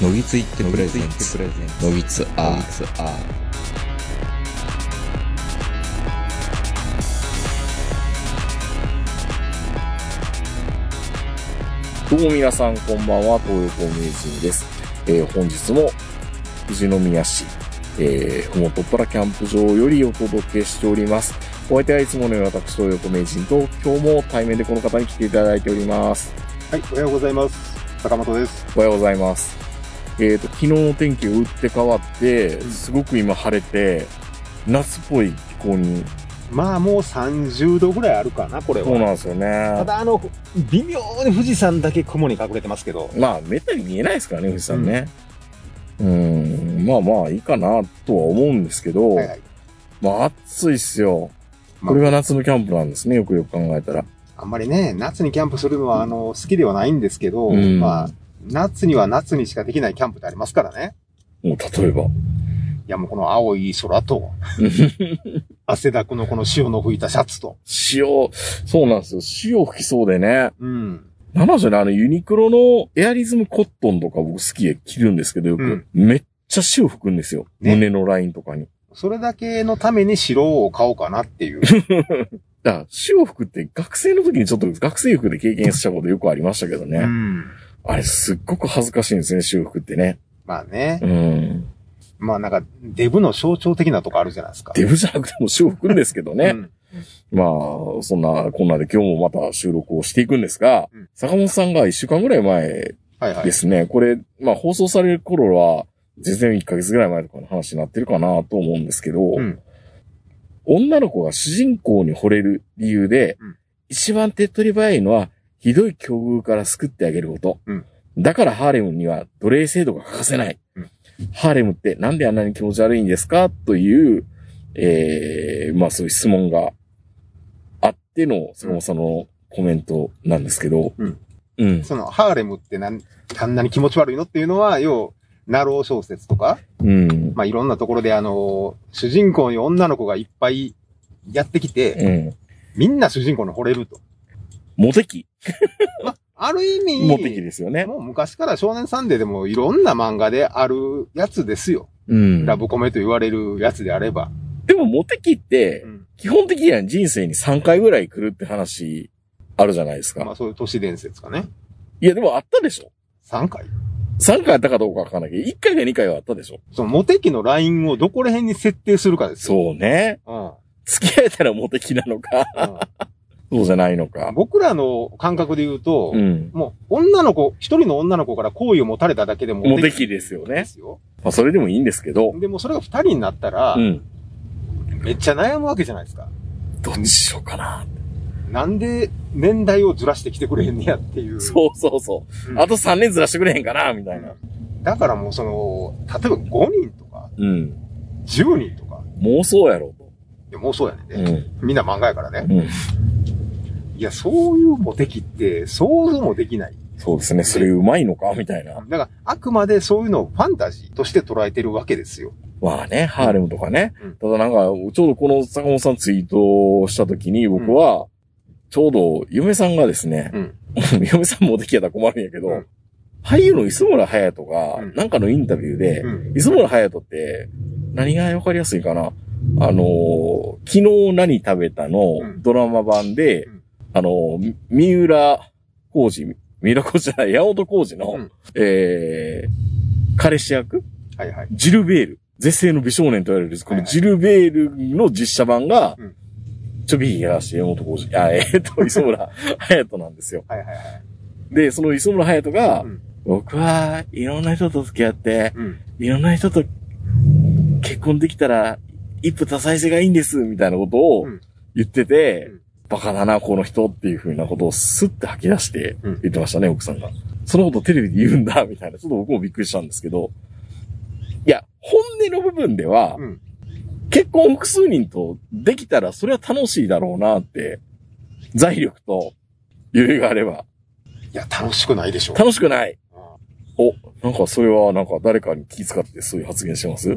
のぎついってプレゼンツのぎつアーツアどうも皆さんこんばんは、東横名人です。えー本日も富士宮市、えー、ふもとっぱらキャンプ場よりお届けしております。お相手はいつものように私、東横名人と、今日も対面でこの方に来ていただいております。はい、おはようございます。坂本です。おはようございます。えっ、と、昨日の天気が打って変わって、すごく今晴れて、夏っぽい気候に、まあもう30度ぐらいあるかな、これは。そうなんですよたね。だあの、微妙に富士山だけ雲に隠れてますけど。まあ、めったに見えないですからね、富士山ね。うん、まあまあいいかなとは思うんですけど、はいはい。まあ暑いっすよ。まあこれが夏のキャンプなんですね、よくよく考えたら。あんまりね、夏にキャンプするのは、あの、好きではないんですけど、うんまあ、夏には夏にしかできないキャンプってありますからね。もう例えば。いやもうこの青い空と、汗だくのこの潮の吹いたシャツと。潮、そうなんですよ。潮吹きそうでね。うん。なんなんでしょうね、あのユニクロのエアリズムコットンとか僕好きで着るんですけど、よく。うんめっちゃ潮吹くんですよ。ね胸のラインとかに。それだけのために白を買おうかなっていう。だから、潮吹くって学生の時にちょっと学生服で経験したことよくありましたけどね。うん。あれすっごく恥ずかしいんですね、潮吹くってね。まあねう。ん。まあなんか、デブの象徴的なとこあるじゃないですか。デブじゃなくても潮吹くんですけどね。うんまあ、そんな、こんなで今日もまた収録をしていくんですが、うん坂本さんが一週間ぐらい前はいはいで。すね、これ、まあ放送される頃は、全然1ヶ月ぐらい前とかの話になってるかなと思うんですけど、うん。女の子が主人公に惚れる理由で、うん一番手っ取り早いのは、ひどい境遇から救ってあげること。うんだからハーレムには奴隷制度が欠かせない。うんハーレムってなんであんなに気持ち悪いんですか？という、ええまあそういう質問があっての、そのそのコメントなんですけど、うん。うん。その、ハーレムってなん、あんなに気持ち悪いの？っていうのは、要、なろう小説とか、うん。まあ、いろんなところであの、主人公に女の子がいっぱいやってきて、うん。みんな主人公に惚れると。モテ期。まあ、ある意味、モテ期ですよね。もう昔から少年サンデーでもいろんな漫画であるやつですよ。うん。ラブコメと言われるやつであれば。でもモテ期って、うん基本的には人生に3回ぐらい来るって話あるじゃないですか。まあ、そういう都市伝説かね。いや、でもあったでしょ3回 ?3 回あったかどうかわかんないけど、1回か2回はあったでしょそのモテ期のラインをどこら辺に設定するかですよ。そうね。う。うん。付き合えたらモテ期なのか、そうじゃないのうんか。僕らの感覚で言うと、うん。もう女の子、一人の女の子から好意を持たれただけでもモテ期ですよね。ですよ。まあ、それでもいいんですけど、でもそれが二人になったら、うん。めっちゃ悩むわけじゃないですか。どっちしようかな。なんで年代をずらしてきてくれへんねやっていう。そうそうそう。うんあと3年ずらしてくれへんかな、みたいな。だからもうその、例えば5人とか、うん。10人とか、妄想やろと。いやもうそうやねんうね。ん。みんな漫画やからね。うん。いや、そういうモテ期って想像もできない。そうですね。それうまいのか？みたいな。だから、あくまでそういうのをファンタジーとして捉えてるわけですよ。まあね、ハーレムとかね。うんただなんか、ちょうどこの坂本さんツイートした時に僕は、ちょうど嫁さんがですね、うん。嫁さんもできやったら困るんやけど、うん俳優の磯村隼人がうん、なんかのインタビューで、うん。磯村隼人って、何がわかりやすいかな？あのー昨日何食べたの？うんドラマ版で、うんあの三浦浩二、三浦浩二じゃない、山本浩二の、うんえー、彼氏役？はいはい。ジルベール。絶世の美少年と言われる、このジルベールの実写版が、うんちょびひがして山本浩二、あ、えーっと、磯村隼人なんですよ。はいはいはい。で、その磯村隼人が、うん僕はいろんな人と付き合って、うん。いろんな人と結婚できたら、一夫多妻制がいいんです、みたいなことをうん言ってて、うんバカだな、この人っていう風なことをスッて吐き出してうん言ってましたね、奥さんが。そのことテレビで言うんだ、みたいな。ちょっと僕もびっくりしたんですけど。いや、本音の部分では、うん。結婚複数人とできたらそれは楽しいだろうなって、財力と余裕があれば。いや、楽しくないでしょ。楽しくない。うんお、なんかそれはなんか誰かに気遣ってそういう発言してます？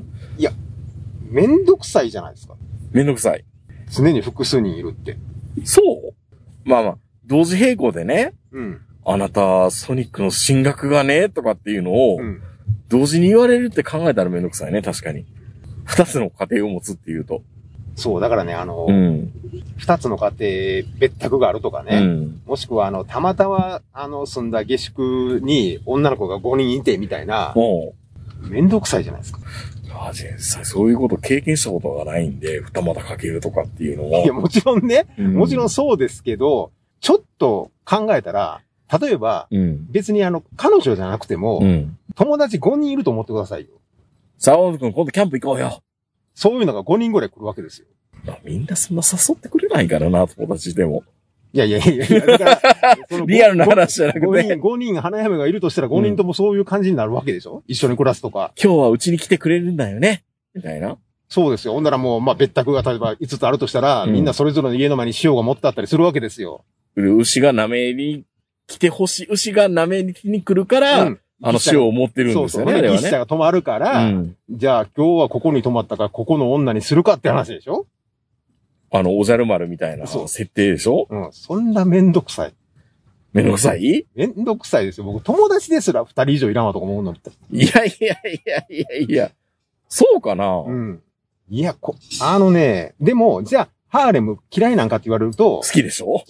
めんどくさいじゃないですか。めんどくさい。常に複数人いるって。そうまあまあ、同時並行でね、うん。あなた、ソニックの進学がね、とかっていうのを、うん。同時に言われるって考えたらめんどくさいね、確かに。二つの家庭を持つっていうと。そう、だからね、あの、うん。二つの家庭、別宅があるとかね。うん。もしくは、あの、たまたま、あの、住んだ下宿に女の子が5人いてみたいな、もめんどくさいじゃないですか。う、あ実際そういうこと経験したことがないんで、二股かけるとかっていうのも。いや、もちろんね、うんもちろんそうですけど、ちょっと考えたら、例えば、うん。別にあの、彼女じゃなくても、うん。友達5人いると思ってくださいよ。さあ、大野くん、今度キャンプ行こうよ。そういうのが5人ぐらい来るわけですよ。あみんなそんな誘ってくれないからな、友達でも。いやいやいやいや、だからそのリアルな話じゃなくて5人、5人花嫁がいるとしたら5人ともそういう感じになるわけでしょ、一緒に暮らすとか。今日はうちに来てくれるんだよね。みたいな。そうですよ。ほんならもう、まあ、別宅が例えば5つあるとしたら、うんみんなそれぞれの家の前に塩が持ってあったりするわけですよ。牛が舐めに来てほしい。牛が舐めに来るから、うんあの塩を持ってるんそうそう。ですよね、あれはね。で喫茶が止まるから、うん。じゃあ今日はここに泊まったから、ここの女にするかって話でしょ？あの、おじゃる丸みたいなそう設定でしょ？うん。そんなめんどくさい。めんどくさい？いめんどくさいですよ。僕、友達ですら二人以上いらんわとか思うのって。やいやいやいやいや。そうかな、うん。いや、こ、あのね、でも、じゃあ、ハーレム嫌いなんかって言われると好、きでしょ？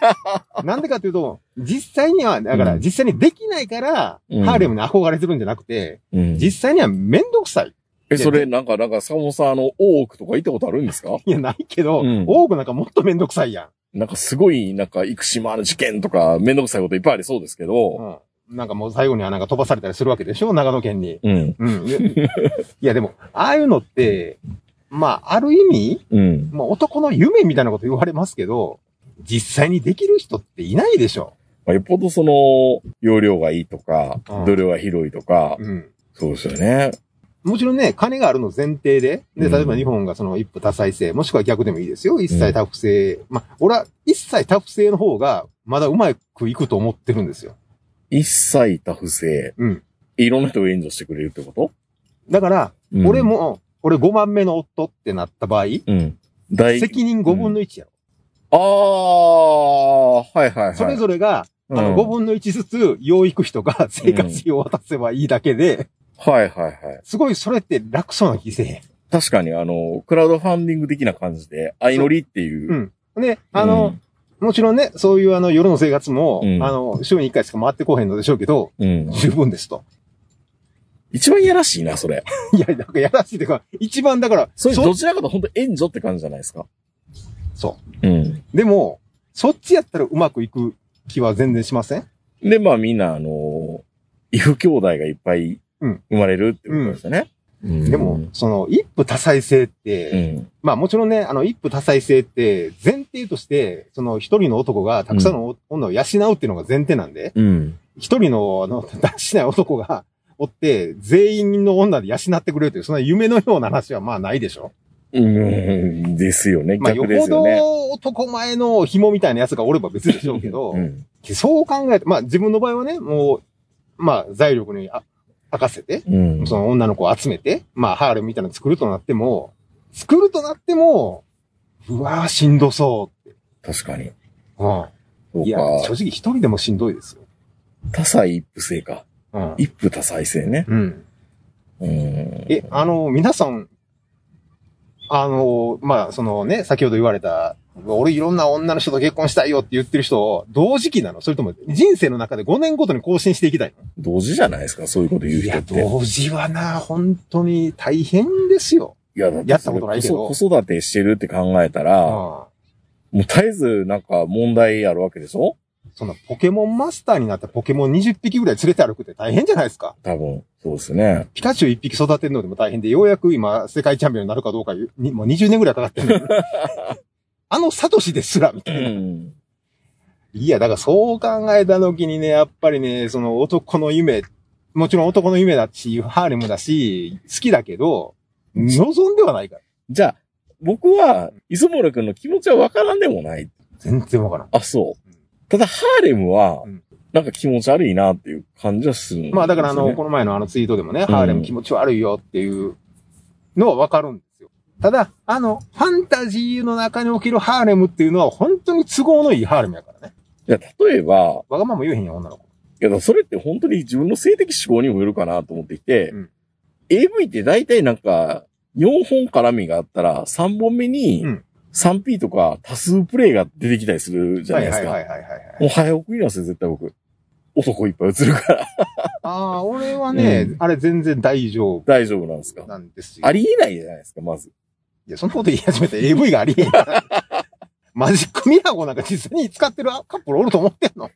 なんでかっていうと、実際には、だから、うん実際にできないから、うんハーレムに憧れてるんじゃなくて、うん。実際にはめんどくさい。え、それ、なんか、なんか、坂本さん、あの、大奥とか行ったことあるんですか？いや、ないけど、うん多くなんかもっとめんどくさいやなんか、すごい、なんか、生島の事件とか、めんどくさいこといっぱいありそうですけど、ん。うん。なんかもう最後にはなんか飛ばされたりするわけでしょ？長野県に。うん。うん。いやいや、でも、ああいうのって、まあ、ある意味、うん。まあ、男の夢みたいなこと言われますけど、実際にできる人っていないでしょ。まあ、よっぽどその、容量がいいとかうん、度量が広いとか、うん。そうですよね。もちろんね、金があるの前提で、で、うん例えば日本がその一夫多妻制、もしくは逆でもいいですよ。一妻多夫制。まあ、俺は一妻多夫制の方が、まだうまくいくと思ってるんですよ。一切多不正。うん。いろんな人を援助してくれるってこと？だから、うん俺も、俺5番目の夫ってなった場合、うん。大、責任5分の1やろ。ああ、はいはいはい。それぞれが、あの、うん5分の1ずつ養育費とか生活費を渡せばいいだけで、はいはいはい。すごいそれって楽そうな気せえへん。確かに、あの、クラウドファンディング的な感じで、相乗りっていう。うん。で、あの、もちろんね、そういうあの夜の生活も、うんあの、週に1回しか回ってこへんのでしょうけど、うん。うん。十分ですと。一番いやらしいな、それ。いや、なんかやらしいというか、一番だから、それ、そどちらかと本当援助って感じじゃないですか？そうん。う。でも、そっちやったらうまくいく気は全然しません？で、まあみんな、あの、異父兄弟がいっぱいうん生まれるってことですよね。うんでも、その、一夫多妻制って、うん。まあもちろんね、あの、一夫多妻制って、前提として、その一人の男がたくさんの女を養うっていうのが前提なんで、うん。一人の、あの、だらしない男がおって、全員の女で養ってくれるという、そんな夢のような話はまあないでしょ。うん。ですよね。まあ、よ逆でほすよね。ど男前の紐みたいなやつがおれば別でしょうけど、うん。そう考えて、まあ自分の場合はね、もう、まあ財力にあ任せて、うん。その女の子を集めて、まあハーレムみたいなの作るとなっても、作るとなっても、うわぁ、しんどそうって。確かに。うん。いや、正か。直一人でもしんどいですよ。多妻一夫制か。うん。一夫多妻制ね。うん。うん。え、あの、皆さん、あの、まあ、そのね、先ほど言われた、俺いろんな女の人と結婚したいよって言ってる人、同時期なの？それとも人生の中で5年ごとに更新していきたいの？同時じゃないですか、そういうこと言ういや、人って。同時はな、本当に大変ですよ。いや、だってやったことないけど子育てしてるって考えたら、もう絶えずなんか問題あるわけでしょ？そんなポケモンマスターになったポケモン20匹ぐらい連れて歩くって大変じゃないですか。多分。そうですね。ピカチュウ1匹育てるのでも大変で、ようやく今世界チャンピオンになるかどうかもう20年ぐらいかかってる。あのサトシですら、みたういな。ん。いや、だからそう考えた時にね、やっぱりね、その男の夢、もちろん男の夢だし、ハーレムだし、好きだけど、望んではないから。じゃあ、僕は、磯森くんの気持ちはわからんでもない。全然わからん。あ、そう。ただ、ハーレムはうん、なんか気持ち悪いなっていう感じはするね、まあだからあの、この前のあのツイートでもね、ハーレム気持ち悪いよっていうのはわかるん。ただ、あの、ファンタジーの中におけるハーレムっていうのは本当に都合のいいハーレムやからね。いや、例えば、わがまま言えへんよ、女の子。けど、それって本当に自分の性的思考にもよるかなと思っていて、うん AV って大体なんか、4本絡みがあったら、3本目にうん 3P とか多数プレイが出てきたりするじゃないですか。はいはいはいはいはい。もう早送りなんですよ、絶対僕。男いっぱい映るからああ、俺はね、うんあれ全然大丈夫大丈夫なんですか？なんですよ。ありえないじゃないですか、まず。いや、そんなこと言い始めて AV がありえ。マジックミラーをなんか実際に使ってるカップルおると思ってんのい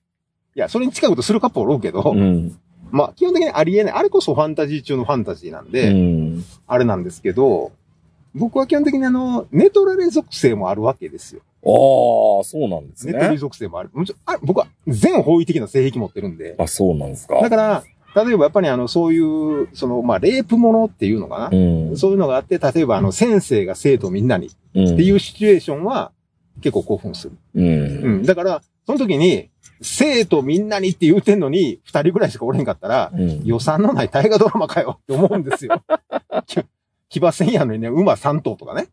や、それに近いことするカップルおるけど、うん。まあ、基本的にありえない。あれこそファンタジー中のファンタジーなんで、うん。あれなんですけど、僕は基本的にあの、ネトラレ属性もあるわけですよ。ああ、そうなんですネトリね。属性もある。もちろんあ僕は全方位的な性癖持ってるんで。あ、そうなんですか。だから、例えばやっぱりあの、そういう、その、まあ、レイプものっていうのかな？うん。そういうのがあって、例えばあの、先生が生徒みんなにうん。っていうシチュエーションは結構興奮する。うん。うん。だから、その時に、生徒みんなにって言うてんのに、二人ぐらいしかおれんかったら、うん。予算のない大河ドラマかよって思うんですよ。き騎馬戦やのにね、馬3頭とかね。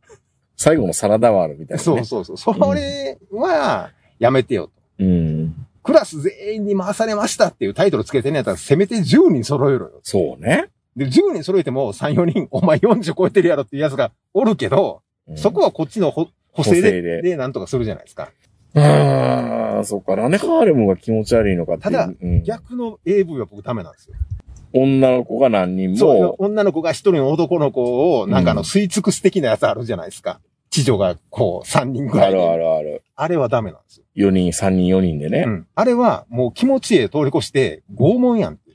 最後のサラダワールみたいな、ね。そうそうそう。それは、やめてよと。うん。クラス全員に回されましたっていうタイトルつけてんやったら、せめて10人揃えろよ。そうね。で、10人揃えても3、4人、お前40超えてるやろっていうやつがおるけど、うんそこはこっちの補補正で、でで、なんとかするじゃないですか。ああ、そっか。なんでハーレムが気持ち悪いのかって。ただうん逆の AV は僕ダメなんですよ。女の子が何人そうも、、女の子が一人の男の子を、なんかあの、うん吸い尽くす的なやつあるじゃないですか。地女が、こう、3人ぐらいで。あるあるある。あれはダメなんですよ。4人、3人、4人でね。うん。あれは、もう気持ちええ通り越して、拷問やんって。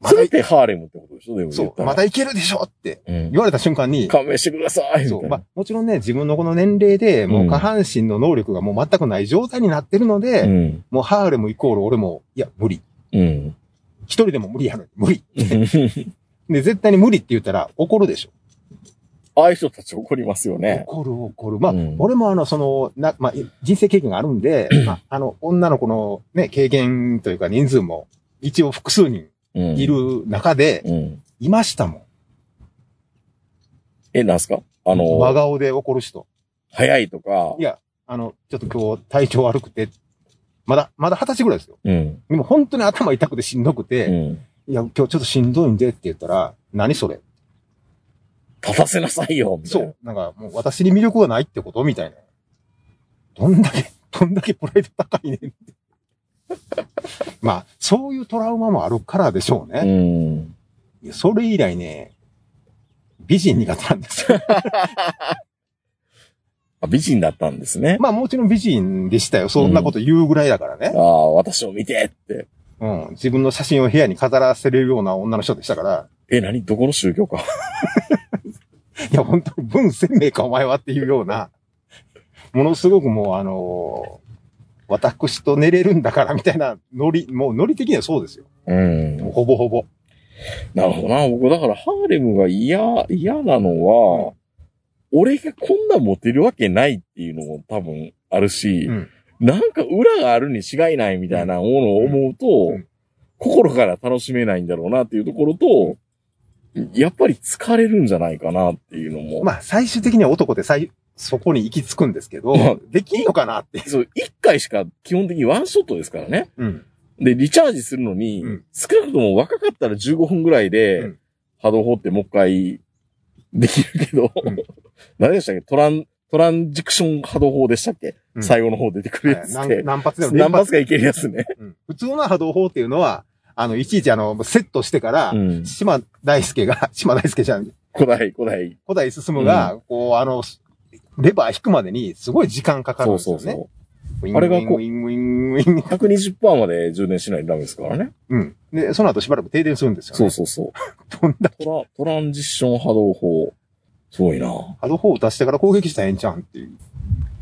まだてハーレムってことでしょでそう。まだいけるでしょってうん。言われた瞬間に、勘弁してくださいみたそ。いうな。まあ、もちろんね、自分のこの年齢で、もう下半身の能力がもう全くない状態になってるので、うん。もうハーレムイコール俺も、いや、無理。うん。一人でも無理やのに、無理。で、絶対に無理って言ったら怒るでしょ。ああいう人たち怒りますよね。怒る怒る。まあ、うん俺もあの、その、な、まあ、人生経験があるんで、まあ、あの、女の子のね、経験というか人数も、一応複数人うん。い。る中で、うん。いましたもん。え、なんすか？あの、真顔で怒る人。早いとかい。や、あの、ちょっと今日体調悪くて、まだ、まだ二十歳ぐらいですよ。うん。でも本当に頭痛くてしんどくて、うん。いや、今日ちょっとしんどいんでって言ったら、何それ？立たせなさいよ、みたいなそう。。なんか、もう私に魅力がないってことみたいな。どんだけ、どんだけプライド高いねんって。まあ、そういうトラウマもあるからでしょううね。ん。いやそれ以来ね、美人苦手なんですよ。あ美人だったんですね。まあもちろん美人でしたよ。そんなこと言うぐらいだからねあ。あ、私を見てって。うん。自分の写真を部屋に飾らせれるような女の人でしたから。え、何？どこの宗教か。いや、本当に文鮮明かお前はっていうような、ものすごくもうあのー私と寝れるんだからみたいなノリ、もうノリ的にはそうですよ。うん。ほぼほぼ。なるほどな。僕、だから、ハーレムが嫌、嫌なのは、俺がこんなモテるわけないっていうのも多分あるし、うん。なんか裏があるに違いないみたいなものを思うと、うん心から楽しめないんだろうなっていうところと、やっぱり疲れるんじゃないかなっていうのも。まあ最終的には男って最、そこに行き着くんですけどまあ、できんのかなって。そう、一回しか基本的にワンショットですからね。うん。で、リチャージするのに、うん少なくとも若かったら15分ぐらいで、うん波動砲ってもう一回できるけど、うん 何でしたっけ？トラン、トランジッション波動砲でしたっけ、うん最後の方出てくるやつっ何て。何発でも何発かいけるやつね。うん普通の波動砲っていうのは、あの、いちいちあの、セットしてから、うん。島大輔が、島大輔じゃん、古代、古代。古代進が、こう、あの、レバー引くまでにすごい時間かかるんそうですよね。そうそう。ウィンあれがこうウィンウィンウィンウィン。120%まで充電しないとダメですからね。うん。で、その後しばらく停電するんですよ、ね。そうそうそう。どんだけトラ、トランジッション波動砲。すごいな。波動砲を出してから攻撃したらええんちゃうんっていう。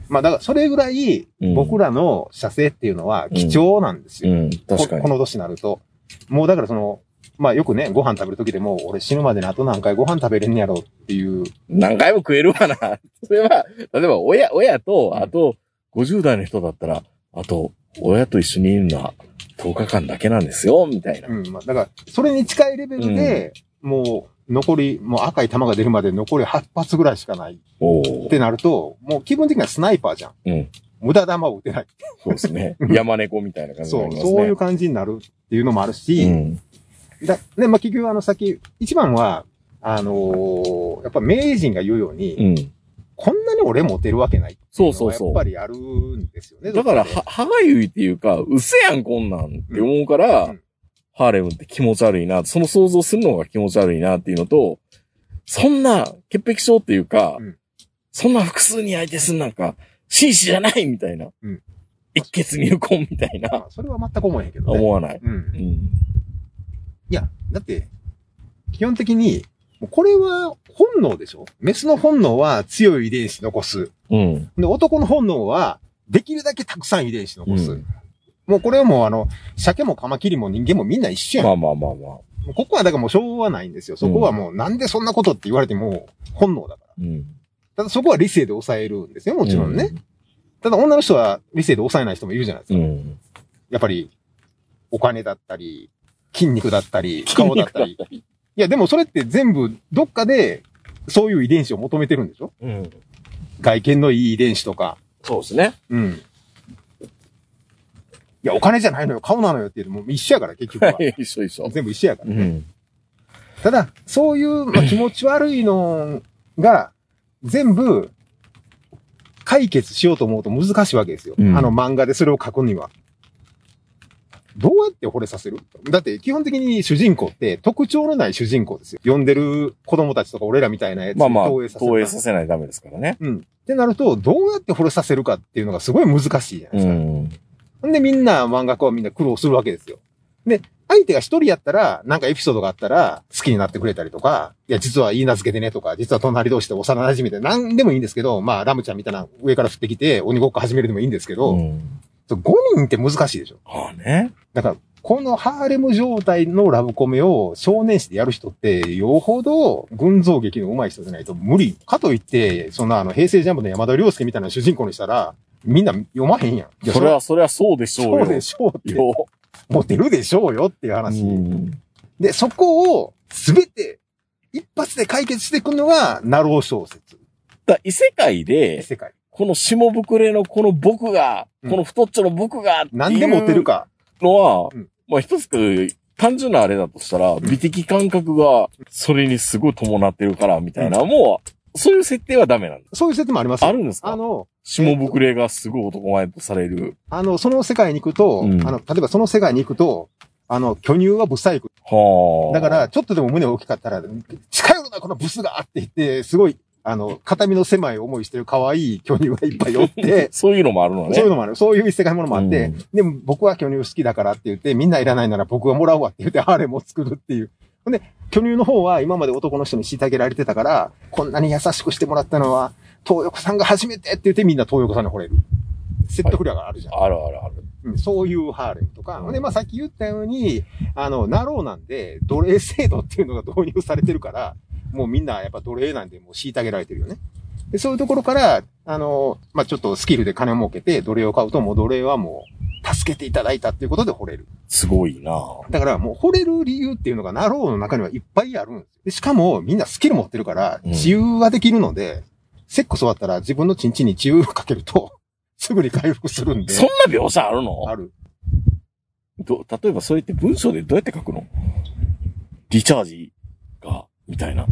まあ、だから、それぐらい、うん僕らの射精っていうのは貴重なんですよ。うん、確かに。ここの年になると。もうだからその、まあよくね、ご飯食べるときでも、俺死ぬまでにあと何回ご飯食べれんやろっていう、何回も食えるわな。それは、例えば親、親と、あと、50代の人だったら、あと、親と一緒にいるのは10日間だけなんですよ、みたいな。うん、まあだから、それに近いレベルで、もう、残り、もう赤い玉が出るまで残り8発ぐらいしかないおっーてなると、もう気分的にはスナイパーじゃん。うん。無駄玉を打てない。そうですね。山猫みたいな感じにそう、なりますね。そういう感じになるっていうのもあるし、うん。だね、まあ、結局あの、さっき、一番は、あのーやっぱ名人が言うように、うん。こんなに俺モテるわけないそうのそうそうはやっぱ。りあるんですよね。だから、は、歯がゆいっていうか、うせやんこんなんって思うから、うんうんハーレムって気持ち悪いな、その想像するのが気持ち悪いなっていうのと、そんな潔癖症っていうか、うんそんな複数に相手すんなんか、紳士じゃないみたいな。うん一血入魂みたいな、あそれは全く思えへんけどね。思わない。うんう。ん。いや、だって、基本的に、これは本能でしょ？メスの本能は強い遺伝子残す。うん。で、男の本能は、できるだけたくさん遺伝子残す。うんもうこれはもうあの、鮭もカマキリも人間もみんな一緒やん。まあまあまあまあ。ここはだからもうしょうがないんですよ。そこはもうなんでそんなことって言われても本能だから。うん。ただそこは理性で抑えるんですよ、もちろんね。ただ女の人は理性で抑えない人もいるじゃないですか。うん。やっぱり、お金だったり、筋肉だったり、顔だったり。いや、でもそれって全部どっかでそういう遺伝子を求めてるんでしょ？うん。外見のいい遺伝子とか。そうですね。うん。いや、お金じゃないのよ、顔なのよっていうのも一緒やから、結局は。一緒一緒。全部一緒やから。うん。ただ、そういう、まあ、気持ち悪いのが、全部、解決しようと思うと難しいわけですよ。うんあの漫画でそれを書くには。どうやって惚れさせる？だって基本的に主人公って特徴のない主人公ですよ。呼んでる子供たちとか俺らみたいなやつまあまあ、投影させる。投影させないとダメですからね。うん。ってなると、どうやって惚れさせるかっていうのがすごい難しいじゃないですか。ん。ほんでみんな漫画家はみんな苦労するわけですよ。で、相手が一人やったら、なんかエピソードがあったら、好きになってくれたりとか、いや、実は言い名付けてねとか、実は隣同士で幼馴染みで、なんでもいいんですけど、まあ、ラムちゃんみたいな上から降ってきて、鬼ごっこ始めるでもいいんですけど、うん。5人って難しいでしょ。はあね。だから、このハーレム状態のラブコメを少年誌でやる人って、よほど群像劇の上手い人じゃないと無理。かといって、そんなあの、平成ジャンプの山田涼介みたいな主人公にしたら、みんな読まへんやん。それは、それはそうでしょうよ。そうでしょうって。よ。モテるでしょうよっていう話。うん。で、そこをすべて一発で解決していくのが、ナロー小説。だ異世界で、世界。この下膨れのこの僕が、うんこの太っちょの僕が何でモテるか。のは、うんまあ一つ単純なあれだとしたら、美的感覚がそれにすごい伴ってるからみたいな、もう、そういう設定はダメなんです。そういう説もありますよあるんですか？あの、下膨れがすごい男前とされる。あの、その世界に行くと、うんあの、例えばその世界に行くと、あの、巨乳はブサイク。はあ。だから、、ちょっとでも胸大きかったら、近寄るな、このブスがって言って、すごい、あの、肩身の狭い思いしてる可愛い巨乳がいっぱい寄って、そういうのもあるのね。そういうのもある。そういう異世界ものもあって、うんでも僕は巨乳好きだからって言って、みんないらないなら僕がもらうわって言って、ハーレムを作るっていう。ほんで、巨乳の方は今まで男の人に虐げられてたから、こんなに優しくしてもらったのは、東横さんが初めてって言ってみんな東横さんに惚れる。説得力があるじゃん。あるあるある。うんそういうハーレムとか。うんで、まあさっき言ったように、あの、ナローなんで、奴隷制度っていうのが導入されてるから、もうみんなやっぱ奴隷なんでもう虐げられてるよね。でそういうところから、あの、まあちょっとスキルで金を儲けて奴隷を買うと、もう奴隷はもう、助けていただいたっていうことで惚れる。すごいなだからもう惚れる理由っていうのがナローの中にはいっぱいあるんですでしかもみんなスキル持ってるから、うん治癒ができるので、セックス終わったら自分のチンチンに治癒をかけると、すぐに回復するんで。そんな描写あるの？ある。ど、例えばそれって文章でどうやって書くの？リチャージが、みたいな。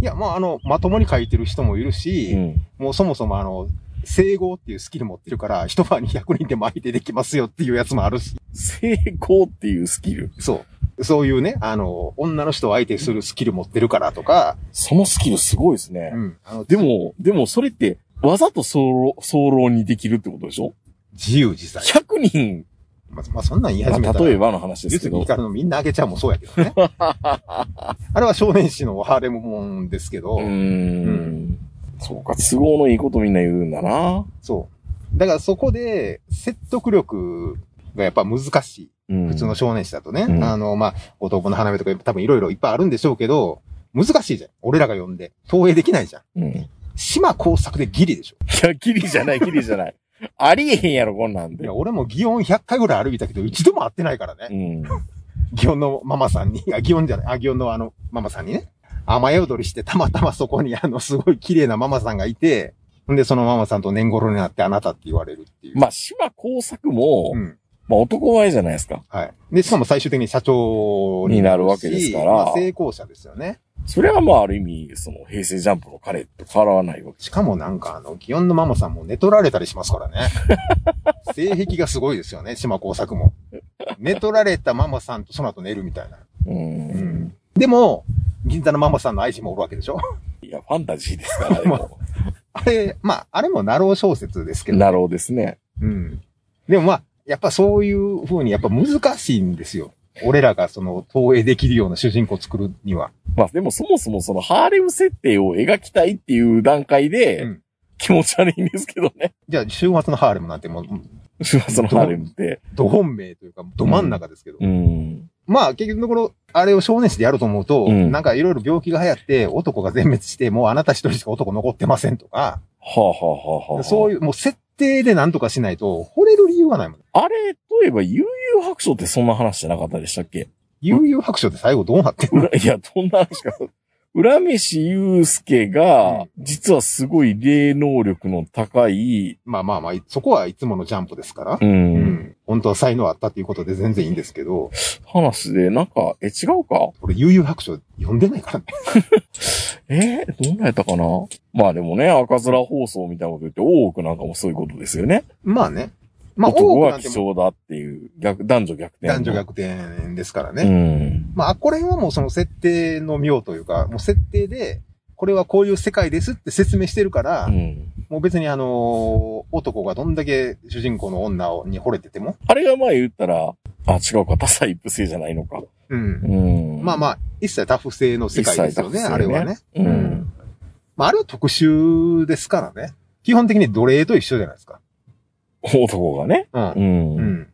いや、まあ、あの、まともに書いてる人もいるし、うん。もうそもそもあの、整合っていうスキル持ってるから、一晩に100人でも相手できますよっていうやつもあるし、成功っていうスキル。そう。そういうね、あの、女の人を相手するスキル持ってるからとか、そのスキルすごいですね。うん。あの、でも、でもそれって、わざと早漏、にできるってことでしょ？自由自在。?100 人、まあ、まあ、そんなん言い始めまあ、たら、例えばの話ですけど実に怒。るのみんなあげちゃうもそうやけどね。あれは少年誌のハーレムもんですけど、うーん。そうか、都合のいいことみんな言うんだな。そう。だからそこで、説得力がやっぱ難しい。うん。普通の少年誌だとね。うんあの、まあ、男の花芽とか多分いろいろいっぱいあるんでしょうけど、難しいじゃん。俺らが読んで。投影できないじゃん。うん。い島工作でギリでしょ。や、ギリじゃない、ギリじゃない。ありえへんやろ、こんなんでいや、。俺も祇園100回ぐらい歩いたけど、一度も会ってないからね。うん。祇園のママさんに、あ、祇園じゃない、あ、祇園のあの、ママさんにね。雨宿りして、たまたまそこにあの、すごい綺麗なママさんがいて、ほんで、そのママさんと年頃になってあなたって言われるっていう。まあ、島工作も、うん。まあ男前じゃないですか。はい。で、しかも最終的に社長になるわけですからまあ成功者ですよね。それはまあある意味、その平成ジャンプの彼と変わらないわけ。しかもなんか、あの、祇園のママさんも寝取られたりしますからね。性癖がすごいですよね、島工作も。寝取られたママさんとその後寝るみたいな。うーん。でも、銀座のママさんの愛人もおるわけでしょいや、ファンタジーですから、でも。あれ、まあ、あれもナロー小説ですけど。なるほどですね。うん。でもまあ、やっぱそういう風にやっぱ難しいんですよ。俺らがその投影できるような主人公を作るには。まあでもそもそもそのハーレム設定を描きたいっていう段階で、うん気持ち悪いんですけどね。じゃあ、週末のハーレムなんてもう、そのハーレムって。ど本命というか、ど真ん中ですけど。うん。まあ、結局のところ、あれを少年誌でやると思うと、うんなんかいろいろ病気が流行って、男が全滅して、もうあなた一人しか男残ってませんとか、はあ、はあはあはあ、そういう、もう設定でなんとかしないと、惚れる理由がないもん。あれ、例えば、悠々白書ってそんな話じゃなかったでしたっけ？悠々白書って最後どうなってんの？裏いや、どんな話か。浦飯祐介が、実はすごい霊能力の高い、まあまあまあ、そこはいつものジャンプですから。うん、うん。本当は才能あったっていうことで全然いいんですけど、話で、なんか、え、違うか？俺悠々白書読んでないからね。えー、どんなやったかな？まあでもね、赤面放送みたいなこと言って、多くなんかもそういうことですよね。まあね。まあ、男は希少だっていう、逆、男女逆転の。男女逆転ですからね。うん。まあ、これはもうその設定の妙というか、もう設定で、これはこういう世界ですって説明してるから、うん。もう別にあのー男がどんだけ主人公の女をに惚れてても、あれが前言ったら、あ、違うか、多彩一夫制じゃないのか。うん。うん。まあまあ、一切タフ性の世界ですよね、ねあれはね。うん。まあ、あれは特殊ですからね。基本的に奴隷と一緒じゃないですか。男がね。うんう。ん。うん。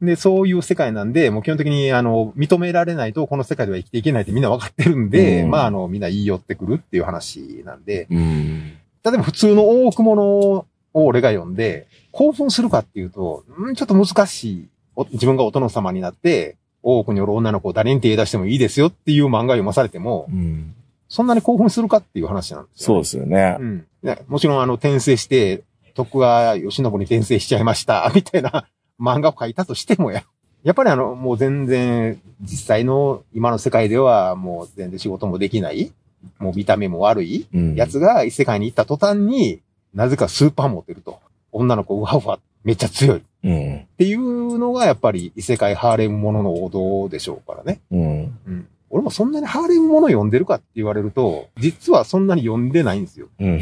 で、そういう世界なんで、もう基本的に、あの、認められないとこの世界では生きていけないってみんな分かってるんで、うんまあ、あの、みんな言い寄ってくるっていう話なんで、うん。例えば普通の大奥物を俺が読んで、興奮するかっていうと、んちょっと難しい。お自分がお殿様になって、大奥におる女の子を誰に手出してもいいですよっていう漫画読まされても、うん。そんなに興奮するかっていう話なんですよ。そうですよね。うん。ねもちろんあの、転生して、徳川義信に転生しちゃいました、みたいな漫画を書いたとしてもや。やっぱりあの、もう全然、実際の今の世界ではもう全然仕事もできない、もう見た目も悪いうん。やつが異世界に行った途端に、なぜかスーパー持ってると。女の子うわうわ、めっちゃ強い。っうん。ていうのがやっぱり異世界ハーレムものの王道でしょうからね。うん。うん。俺もそんなにハーレムもの読んでるかって言われると、実はそんなに読んでないんですよ。うん。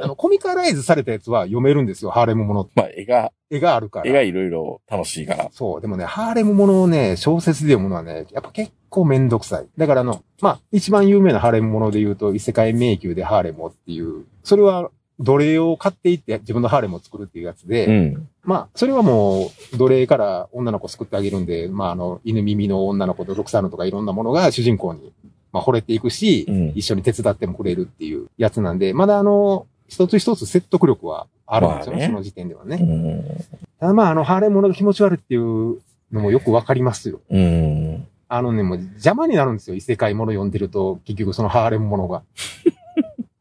あの、コミカライズされたやつは読めるんですよ、ハーレムもの。まあ、絵が、絵があるから。絵がいろいろ楽しいから。そう。でもね、ハーレムものをね、小説で読むのはね、やっぱ結構めんどくさい。だからあの、まあ、一番有名なハーレムもので言うと、異世界迷宮でハーレムをっていう、それは奴隷を買っていって自分のハーレムを作るっていうやつで、うん。まあ、それはもう、奴隷から女の子を救ってあげるんで、まあ、あの、犬耳の女の子とロクサーヌとかいろんなものが主人公に、まあ、惚れていくし、うん一緒に手伝ってもくれるっていうやつなんで、まだあの、一つ一つ説得力はあるんですよね、まあねその時点ではね。うん。ただまあ、あの、ハーレムものが気持ち悪いっていうのもよくわかりますよ。うん。あのね、もう邪魔になるんですよ、異世界もの読んでると、結局そのハーレムものが。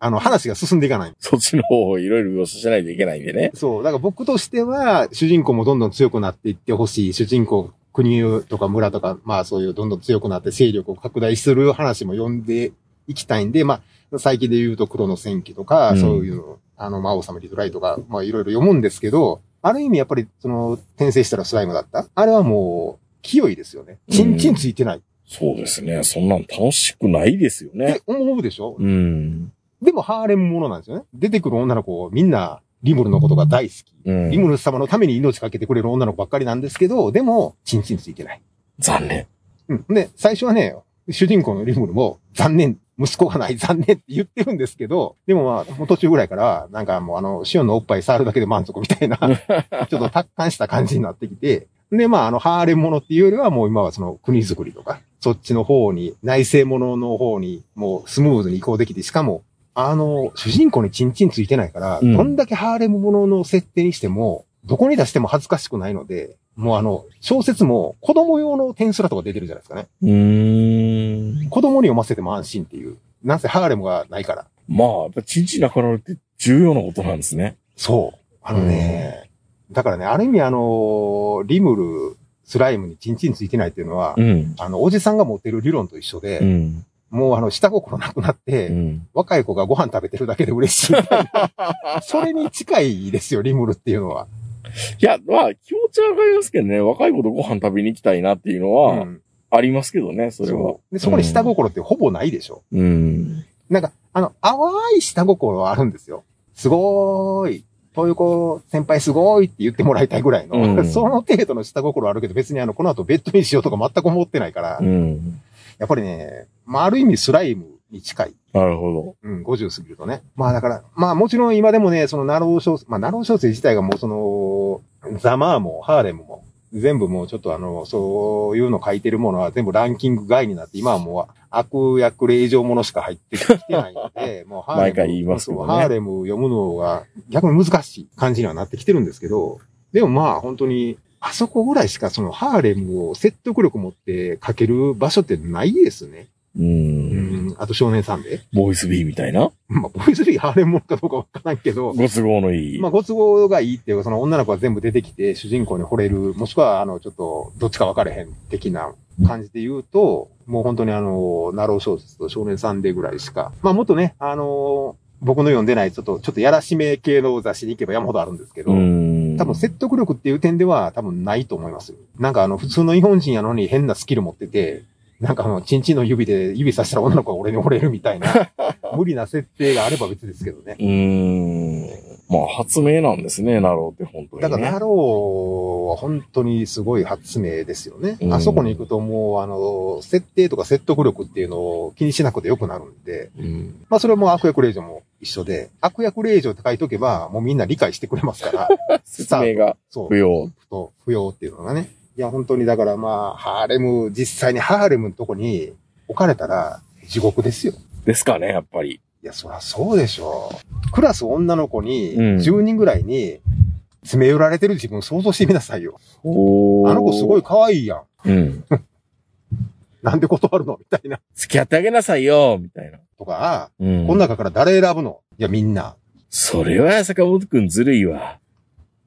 あの、話が進んでいかない。そっちの方をいろいろ描写しないといけないんでね。そう。だから僕としては、主人公もどんどん強くなっていってほしい。主人公、国とか村とか、まあそういうどんどん強くなって勢力を拡大する話も読んでいきたいんで、まあ、最近で言うと黒の戦記とか、うんそういうの、あの、魔王様リトライとか、まあいろいろ読むんですけど、ある意味やっぱり、その、転生したらスライムだったあれはもう、清いですよね。チンチンついてない。っそうですね。そんなん楽しくないですよねて。思うでしょ？うん。でもハーレムものなんですよね。出てくる女の子、みんな、リムルのことが大好き。うんリムル様のために命かけてくれる女の子ばっかりなんですけど、でも、チンチンついてない。残念。うん。で、最初はね、主人公のリムルも、残念、息子がない、残念って言ってるんですけど、でもまあ、もう途中ぐらいから、なんかもうあの、シオンのおっぱい触るだけで満足みたいな、ちょっと達観した感じになってきて、で、まあ、あの、ハーレムものっていうよりは、もう今はその国づくりとか、そっちの方に、内政ものの方に、もうスムーズに移行できて、しかも、あの、主人公にチンチンついてないから、うんどんだけハーレムものの設定にしても、どこに出しても恥ずかしくないので、もうあの、小説も子供用の点数らとか出てるじゃないですかね。うーん。子供に読ませても安心っていう。なんせハーレムがないから。まあ、やっぱチンチンなくなるって重要なことなんですね。そう。あのね、だからね、ある意味あの、リムル、スライムにチンチンついてないっていうのは、うん。あの、おじさんが持ってる理論と一緒で、うん。もうあの、下心なくなって、うん。若い子がご飯食べてるだけで嬉しい。それに近いですよ、リムルっていうのは。いや、まあ、気持ちはわかりますけどね、若い子とご飯食べに行きたいなっていうのうは、んありますけどね、それはそ。うで、そこに下心ってほぼないでしょ。うん。なんか、あの、淡い下心はあるんですよ。すごーい。東横先輩すごーいって言ってもらいたいぐらいの、うん その程度の下心あるけど別にあの、この後ベッドにしようとか全く思ってないから、うん。やっぱりね、まあ、ある意味スライムに近い。なるほど。うん、50過ぎるとね。まあだから、まあもちろん今でもね、そのなろう小説、まあなろう小説自体がもうその、ざまぁもハーレムも、全部もうちょっとあの、そういうの書いてるものは全部ランキング外になって、今はもう悪役令嬢ものしか入ってきてないので、もうハーレム。毎回言いますけどねハーレム読むのが逆に難しい感じにはなってきてるんですけど、でもまあ本当に、あそこぐらいしかそのハーレムを説得力持って書ける場所ってないですね。う。うんん、あと少年サンデー。ボイス B みたいな？まあ、ボイスリーハーレムものかどうかわからんけど、ご都合のいい。まあ、ご都合がいいっていうか、その女の子が全部出てきて、主人公に惚れる、もしくは、あの、ちょっと、どっちか分かれへん的な感じで言うと、もう本当にあの、なろう小説と少年サンデーぐらいしか。まあ、もっとね、あの、僕の読んでない、ちょっと、ちょっとやらしめ系の雑誌に行けば山ほどあるんですけど、うん。多分説得力っていう点では多分ないと思いますよ。なんかあの、普通の日本人やのに変なスキル持ってて、なんかあの、チンチンの指で指さしたら女の子が俺に惚れるみたいな、無理な設定があれば別ですけどね。うーん。まあ、発明なんですね、なろうって本当に、ね。だから、なろうは本当にすごい発明ですよね。うんあそこに行くともう、あの、設定とか説得力っていうのを気にしなくてよくなるんで、うん。まあそれも悪役令嬢も一緒で、悪役令嬢って書いとけば、もうみんな理解してくれますから、説明がそう不、要。と不要っていうのがね。いや、本当にだからまあ、ハーレム、実際にハーレムのとこに置かれたら地獄ですよ。ですかね、やっぱり。いや、そりゃそうでしょう。クラス女の子に、うん10人ぐらいに、詰め寄られてる自分想像してみなさいよ。おあの子すごい。可愛いやん。うん。なんで断るの？みたいな。付き合ってあげなさいよ、みたいな。とか、うん。この中から誰選ぶの？いや、みんな。それは坂本くんずるいわ。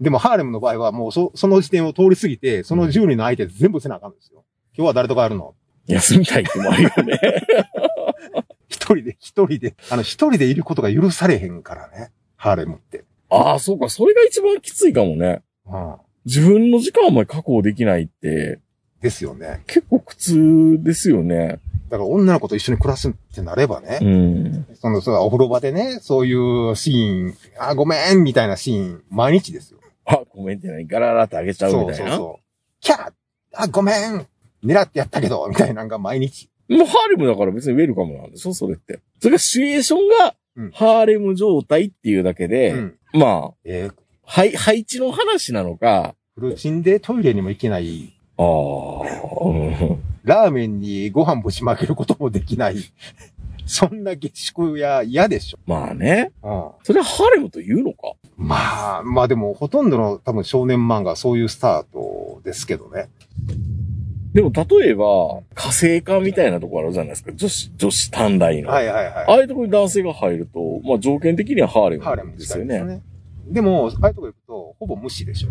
でも、ハーレムの場合はもうそ、その時点を通り過ぎて、その10人の相手全部せなあかんんですよ。今日は誰とかやるの？休みたいってもあるよね。一人で、一人で、あの、一人でいることが許されへんからね。ハーレムって。ああ、そうか。それが一番きついかもね。うん。自分の時間をあんまり確保できないって、ですよね。結構苦痛ですよね。だから女の子と一緒に暮らすってなればね、うん。その、そうお風呂場でね、そういうシーン、あ、ごめんみたいなシーン、毎日ですよ。あ、ごめんってない。ガラガラってあげちゃうみたいな？そうそうそう。キャーあ、ごめん狙ってやったけどみたいなのが毎日。もうハーレムだから別にウェルカムなんでしょそれって。それがシチュエーションがうん、ハーレム状態っていうだけで、うん。まあ、えー、配、配置の話なのか、フルチンでトイレにも行けない、ああ、うんラーメンにご飯ぶちまけることもできない。そんな下宿や嫌でしょ。まあね。うん。それはハーレムと言うのか？まあ、まあでも、ほとんどの多分少年漫画はそういうスタートですけどね。でも例えば、火星化みたいなとこあるじゃないですか。女子、女子短大の。はいはいあはあいうところに男性が入ると、まあ条件的にはハーレムムですよね。ですね。でも、ああいうとこ行くと、ほぼ無視でしょ。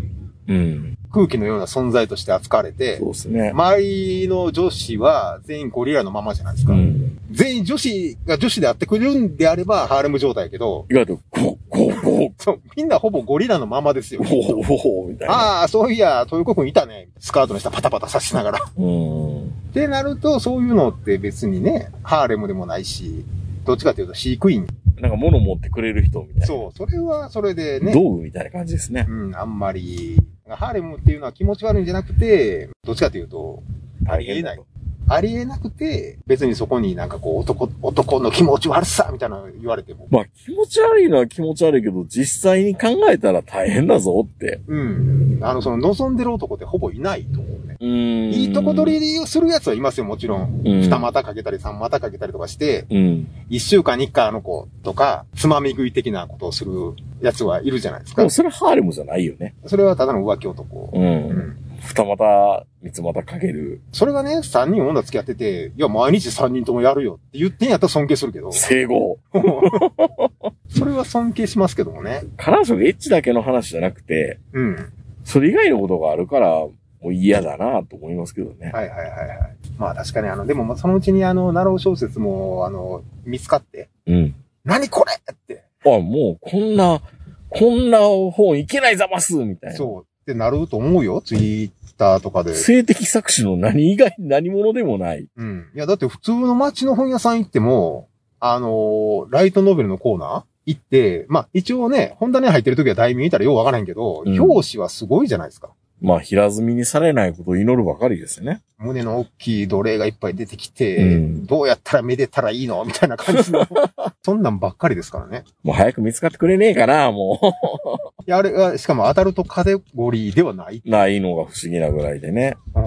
うん。空気のような存在として扱われてそ、うですね。周りの女子は全員ゴリラのままじゃないですか。うん。全員女子が女子であってくれるんであれば、ハーレム状態やけど、意外と、ゴー、ゴそうみんなほぼゴリラのままですよ。ゴー、ゴー、みたいな。ああ、そういや、豊子くんいたね。スカートの下パタパタさしながら。うん。ってなると、そういうのって別にね、ハーレムでもないし、どっちかというと飼育員。なんか物持ってくれる人みたいな。そう、それはそれでね、道具みたいな感じですね。うん、あんまり、ハーレムっていうのは気持ち悪いんじゃなくて、どっちかというと、ありえない。ありえなくて、別にそこになんかこう男、男の気持ち悪さみたいなの言われても。まあ気持ち悪いのは気持ち悪いけど、実際に考えたら大変だぞって。うん。あの、その望んでる男ってほぼいないと思うね。うーん。いいとこ取りをするやつはいますよ、もちろん。うん二股かけたり三股かけたりとかして、うん。一週間に一回あの子とか、つまみ食い的なことをするやつはいるじゃないですかでも。それハーレムじゃないよね。それはただの浮気男。う。うんん。二股、三つ股かける、それがね、三人女付き合ってて、いや、毎日三人ともやるよって言ってんやったら尊敬するけど。整合。それは尊敬しますけどもね。彼女がエッチだけの話じゃなくて、うん。それ以外のことがあるから、もう嫌だなと思いますけどね。はいはいはいはい。まあ確かにあの、でもまあそのうちにあの、ナロー小説も、あの、見つかって、うん。何これって。あ、もうこんな、こんな本いけないざますみたいな。そう。ってなると思うよ。ツイッターとかで。性的搾取の何以外、何者でもない。うん。いや、だって普通の街の本屋さん行っても、あのーライトノベルのコーナー行って、まあ一応ね、本棚に入ってる時は題名見たらようわからへんけど、うん表紙はすごいじゃないですか。まあ、平積みにされないことを祈るばかりですね。胸の大きい奴隷がいっぱい出てきて、うんどうやったらめでたらいいのみたいな感じの。そんなんばっかりですからね。もう早く見つかってくれねえかな、もいや、あれが、しかもアダルトカテゴリーではない。う。ないのが不思議なぐらいでね。うん。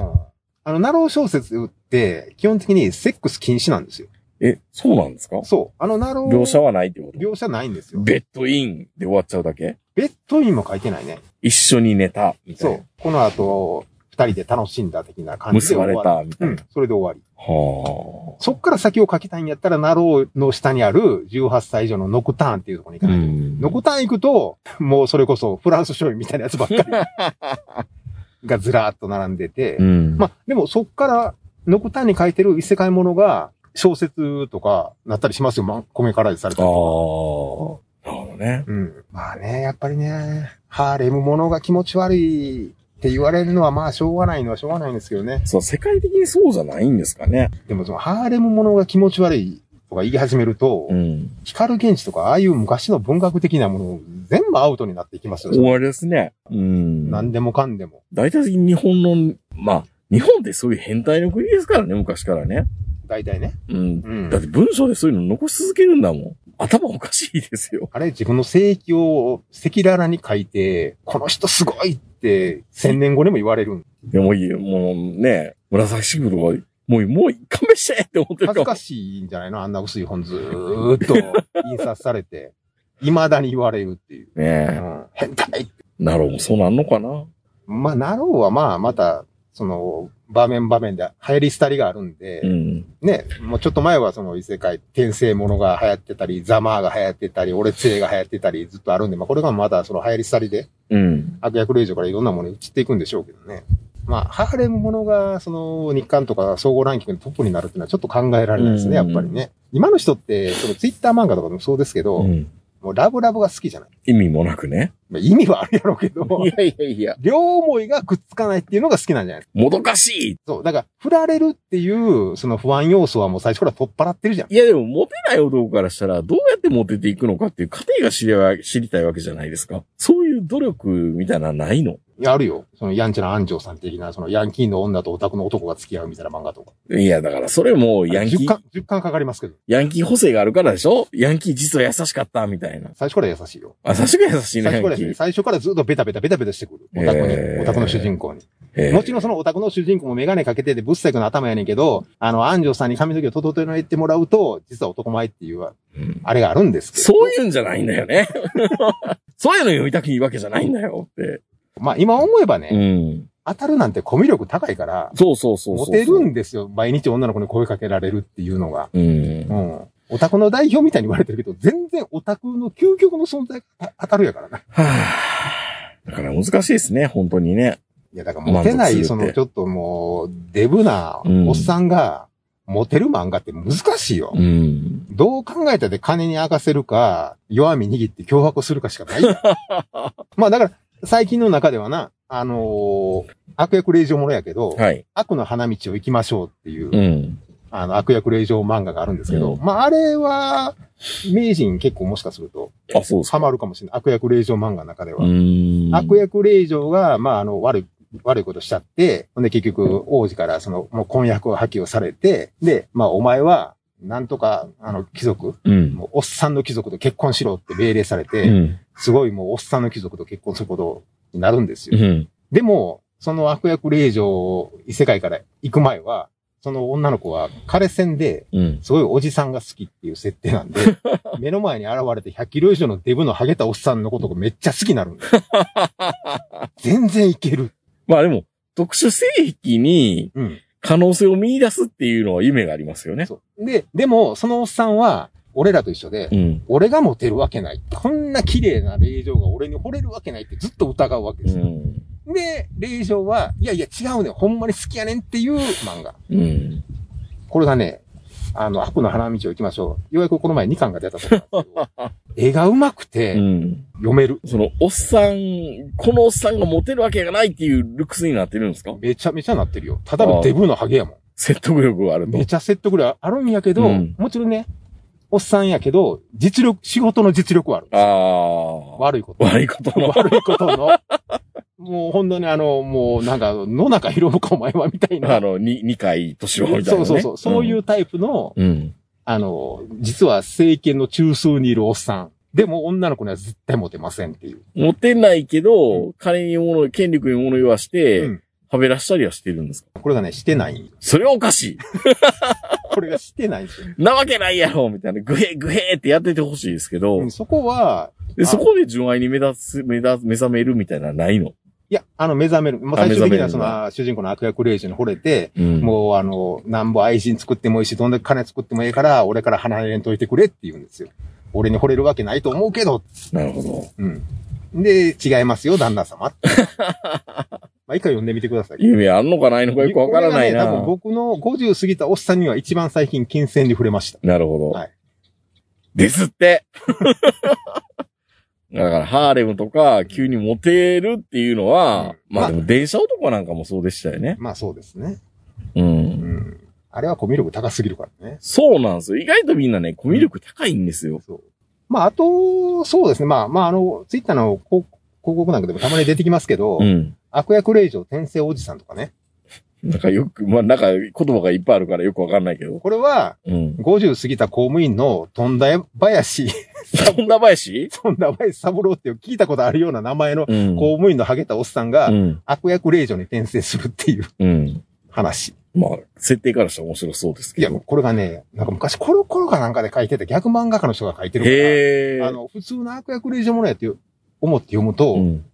あの、なろう小説って、基本的にセックス禁止なんですよ。え、そうなんですか？そう。あの、なろう。描写はないってこと？描写ないんですよ。ベッドインで終わっちゃうだけ？ベッドインも書いてないね。一緒に寝た、みたそ。いうこの後、二人で楽しんだ的な感な。じで結ばれ。た、みたいな。うん。それで終わり。はそっから先を書きたいんやったら、ナローの下にある18歳以上のノクターンっていうところに行あ。かないと。んノクターン行くと、もうそれこそフランス書院みたいなやつばっかり がずらーっと並んでてう、ん。まあ、でもそっから、ノクターンに書いてる異世界ものが、小説とかなったりしますよ。ま、コメからでされたああ。りなるとか。ほどね。うん。まあね、やっぱりね、ハーレムものが気持ち悪いって言われるのはまあしょうがないのはしょうがないんですけどね。そう、世界的にそうじゃないんですかね。でもそのハーレムものが気持ち悪いとか言い始めると、うん。光源氏とかああいう昔の文学的なもの全部アウトになっていきますよ。終わりですね。うん。何でもかんでも。大体日本の、まあ、日本ってそういう変態の国ですからね、昔からね。大体ね。うん。うんだって文章でそういうの残し続けるんだもん。頭おかしいですよ。あれ自分の性域を赤裸々に書いて、この人すごいって千年後にも言われる。でもいいよ、もうね、紫式部とか、もう、もう勘弁してって思ってる。恥ずかしいんじゃないのあんな薄い本ずーっと 印刷されて、未だに言われるっていう。うねえ。ん、変態なろうもそうなんのかなまあ、なろうはまあ、また、その、場面場面で流行り廃りがあるんで、うん。ね、もうちょっと前はその異世界、転生ものが流行ってたり、ザマーが流行ってたり、俺杖が流行ってたり、ずっとあるんで、まあこれがまたその流行り廃りで、うん。悪役令嬢からいろんなものに移っていくんでしょうけどね。まあ、ハーレムものが、その、日韓とか総合ランキングのトップになるっていうのはちょっと考えられないですね、やっぱりね。今の人って、そのツイッター漫画とかでもそうですけど、うん。もうラブラブが好きじゃない。意味もなくね。まあ、意味はあるやろうけど、いやいやいや。両思いがくっつかないっていうのが好きなんじゃない？もどかしいそう。だから、振られるっていう、その不安要素はもう最初から取っ払ってるじゃん。いやでも、モテない男からしたら、どうやってモテていくのかっていう過程が知りわ知りたいわけじゃないですか。そういう努力みたいなのないの？いや、あるよ。その、ヤンチャな安城さん的な、その、ヤンキーの女とオタクの男が付き合うみたいな漫画とか。いや、だから、それも、ヤンキ10ー、巻、10巻かかりますけど。ヤンキー補正があるからでしょ？ヤンキー実は優しかった、みたいな。最初から優しいよ。あ、確かに優しいね、最初から。最初からずっとベタベタベタベタしてくる。オタクに、オタクの主人公に。えーもちろんそのオタクの主人公もメガネかけてて、ブッセクの頭やねんけど、あの、安城さんに髪の毛を整えてもらうと、実は男前っていう、うんあれがあるんですけど。そういうんじゃないんだよね。そういうの読みたくいいわけじゃないんだよって。まあ、今思えばね、うん。当たるなんてコミュ力高いから、そうそうそうそう。モテるんですよ。毎日女の子に声かけられるっていうのが。うんう。ん。オタクの代表みたいに言われてるけど、全然オタクの究極の存在が当たるやからな。はあ。だから難しいですね、本当にね。いや、だからモテない、その、ちょっともう、デブなうんおっさんが、モテる漫画って難しいよ。うん。どう考えたって金に明かせるか、弱み握って脅迫するかしかないよ。まあだから、最近の中ではな、あのー悪役令状ものやけど、はい。悪の花道を行きましょうっていう、うん。あの、悪役令状漫画があるんですけど、うんまああれは、名人結構もしかすると、あ、そう。ハマるかもしれない。悪役令状漫画の中では。うん。悪役令状が、まあ、あの、悪い、悪いことしちゃって、ほんで結局、王子からその、もう婚約を破棄をされて、で、まあ、お前は、なんとか、あの、貴族、うん。もう、おっさんの貴族と結婚しろって命令されて、うん。すごいもう、おっさんの貴族と結婚することになるんですよ。うん。でも、その悪役令状、異世界から行く前は、その女の子は彼戦で、うん。すごいおじさんが好きっていう設定なんで、目の前に現れて100キロ以上のデブのハゲたおっさんのことがめっちゃ好きになるんです。全然いける。まあでも、特殊性癖にうん。可能性を見出すっていうのは夢がありますよね。で、でも、そのおっさんは、俺らと一緒で、うん。俺がモテるわけない。こんな綺麗な霊場が俺に惚れるわけないってずっと疑うわけでうすよ。ん。で、霊場は、いやいや違うねん。ほんまに好きやねんっていう漫画。うん。これがね、あの、悪の花道を行きましょう。ようやくこの前2巻が出たと思うんですけど、絵が上手くうてん。読める。その、おっさん、このおっさんがモテるわけがないっていうルックスになってるんですか？めちゃめちゃなってるよ。ただのデブのハゲやもん。説得力があるとめ。ちゃ説得力あるんやけど、うんもちろんね、おっさんやけど、実力、仕事の実力はある。ああ。悪いこと。悪いことの。悪いことの。もう本当にあの、もうなんか、野中博文かお前はみたいな。あの、に、二回年をみたいな、ね。そうそうそう。そういうタイプの、うん。あの、実は政権の中枢にいるおっさん。でも女の子には絶対モテませんっていう。モテないけど、金に物、権力に物言わして、うんはべらしたりはしてるんですか？これがね、してない。それはおかしい。これがしてないすよ。なわけないやろみたいな、グヘグヘってやっててほしいですけど、うんそこは、で、そこで純愛に目立つ、目立つ、目覚めるみたいなのはないの？いや、あの、目覚める。まあ、あ最終的にはその、主人公の悪役霊児に惚れて、うんもうあの、なんぼ愛人作ってもいいし、どんだけ金作ってもいいから、俺から離れんといてくれって言うんですよ。俺に惚れるわけないと思うけど、なるほど。うん。で、違いますよ、旦那様。まあ、一回読んでみてください。夢あんのかないのかよくわからないな。ね、多分僕の50過ぎたおっさんには一番最近金銭に触れました。なるほど。はいですって。だから、ハーレムとか、急にモテるっていうのは、うんまあでも、電車男なんかもそうでしたよね。まあそうですね。う。うんん。あれはコミュ力高すぎるからね。そうなんですよ。意外とみんなね、コミュ力高いんですよ。そう。まああと、そうですね。まあまああの、ツイッターの広広告なんかでもたまに出てきますけど、うん。悪役令嬢転生おじさんとかね。なんかよく、まあなんか言葉がいっぱいあるからよくわかんないけど。これは、うん。50過ぎた公務員の富田林、富田林？富田林三郎っていう聞いたことあるような名前のうん。公務員のハゲたおっさんが、うん。悪役令嬢に転生するっていううん。話。まあ、設定からしたら面白そうですいや、けど。これがね、なんか昔コロコロかなんかで書いてた逆漫画家の人が書いてる。から、あの、普通の悪役令嬢ものやって思って読むと、うん。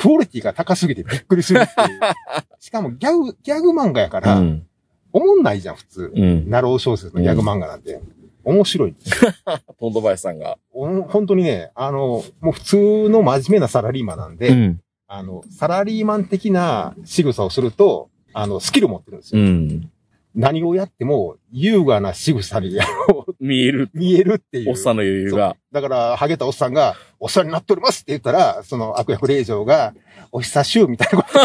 クオリティが高すぎてびっくりするっていう。しかもギャグ、ギャグ漫画やから、うん。思んないじゃん、普通。うん。ナロー小説のギャグ漫画なんて。面白いんですよ。トンドバヤさんが。お本当にね、あの、もう普通の真面目なサラリーマンなんで、ん。あの、サラリーマン的な仕草をすると、あの、スキル持ってるんですうよ。ん。何をやっても、優雅な仕草に見える。見えるっていう。おっさんの余裕が。だから、ハゲたおっさんが、お世話になっておりますって言ったら、その悪役令嬢が、お久しゅうみたいなことを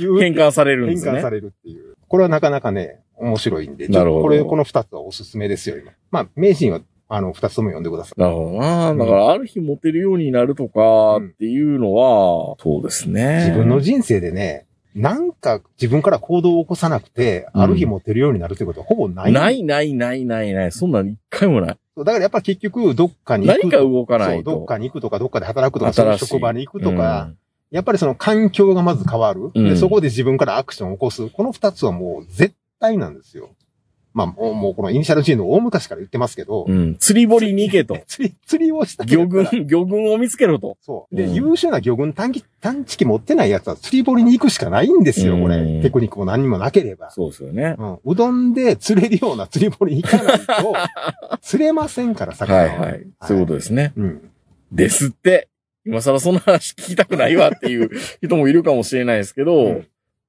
言う。変換されるんですね変換さ。れるっていう。これはなかなかね、面白いんで、なるほどこれ、この二つはおすすめですよ、今。まあ、名人は、あの、二つとも読んでください。なるほどな。だから、ある日モテるようになるとかっていうのは、そうですね。自分の人生でね、なんか自分から行動を起こさなくて、うんある日持てるようになるってことはほぼない。ないないないないない。そんなの一回もない。だからやっぱ結局、どっかに行く何か動かないと。そう、どっかに行くとか、どっかで働くとか、職場に行くとか、やっぱりその環境がまず変わる。うんで、そこで自分からアクションを起こす。この二つはもう絶対なんですよ。まあ、もうもうこのイニシャル G の大昔から言ってますけど、うん。うん。釣り堀に行けと。釣り、釣りをした魚群、魚群を見つけろと。そう。で、うん優秀な魚群探知探知機持ってないやつは釣り堀に行くしかないんですよ、これ。うんテクニックも何にもなければ。そうですよね。うん。うどんで釣れるような釣り堀に行かないと、釣れませんから、魚は。はいはい。そういうことですね。うん。ですって。今更そんな話聞きたくないわっていう人もいるかもしれないですけど、うん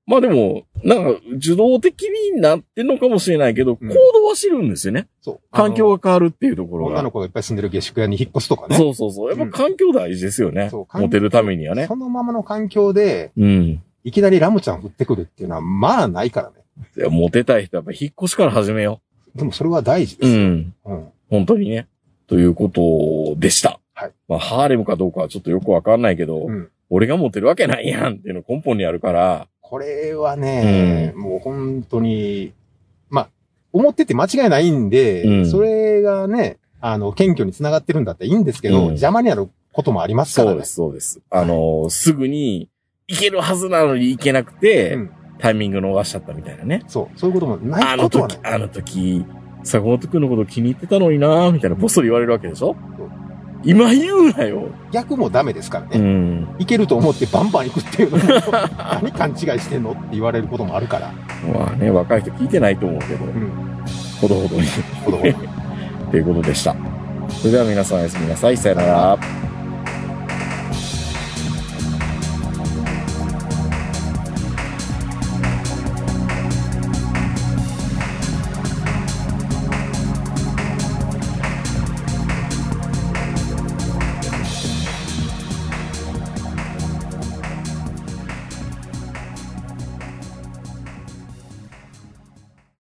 まあでも、なんか、受動的になってんのかもしれないけど、うん行動は知るんですよね。そう。環境がが変わるっていうところが。女の子がいっぱい住んでる下宿屋に引っ越すとかね。そうそうそう。やっぱ環境大事ですよね。そうモテるためにはね。そのままの環境で、うん。いきなりラムちゃん降ってくるっていうのは、まあないからね。いやモテたい人はやっぱ引っ越しから始めよでもそれは大事う。です。ん。うん。本当にね。ということでした。はい。まあ、ハーレムかどうかはちょっとよくわかんないけど、うん。俺がモテるわけないやんっていうの根本にあるから、これはね、もう本当に、まあ、思ってて間違いないんで、うんそれがね、あの、謙虚に繋がってるんだったらいいんですけど、うん邪魔になることもありますからね。そうです、そうです。あのーすぐに行けるはずなのに行けなくて、うんタイミング逃しちゃったみたいなね。そう。そういうこともないあのことはない、。時あの時、坂本くんのこと気に入ってたのになーみたいな、ぼっそり言われるわけでしょ？今言うなよ。逆もダメですからうね。ん。いけると思ってバンバン行くっていうのも、何勘違いしてんのって言われることもあるから。まあね、若い人聞いてないと思うけど、うん。ほどほどに。ほどほど。ということでした。それでは皆さんおやすみなさい。さよなら。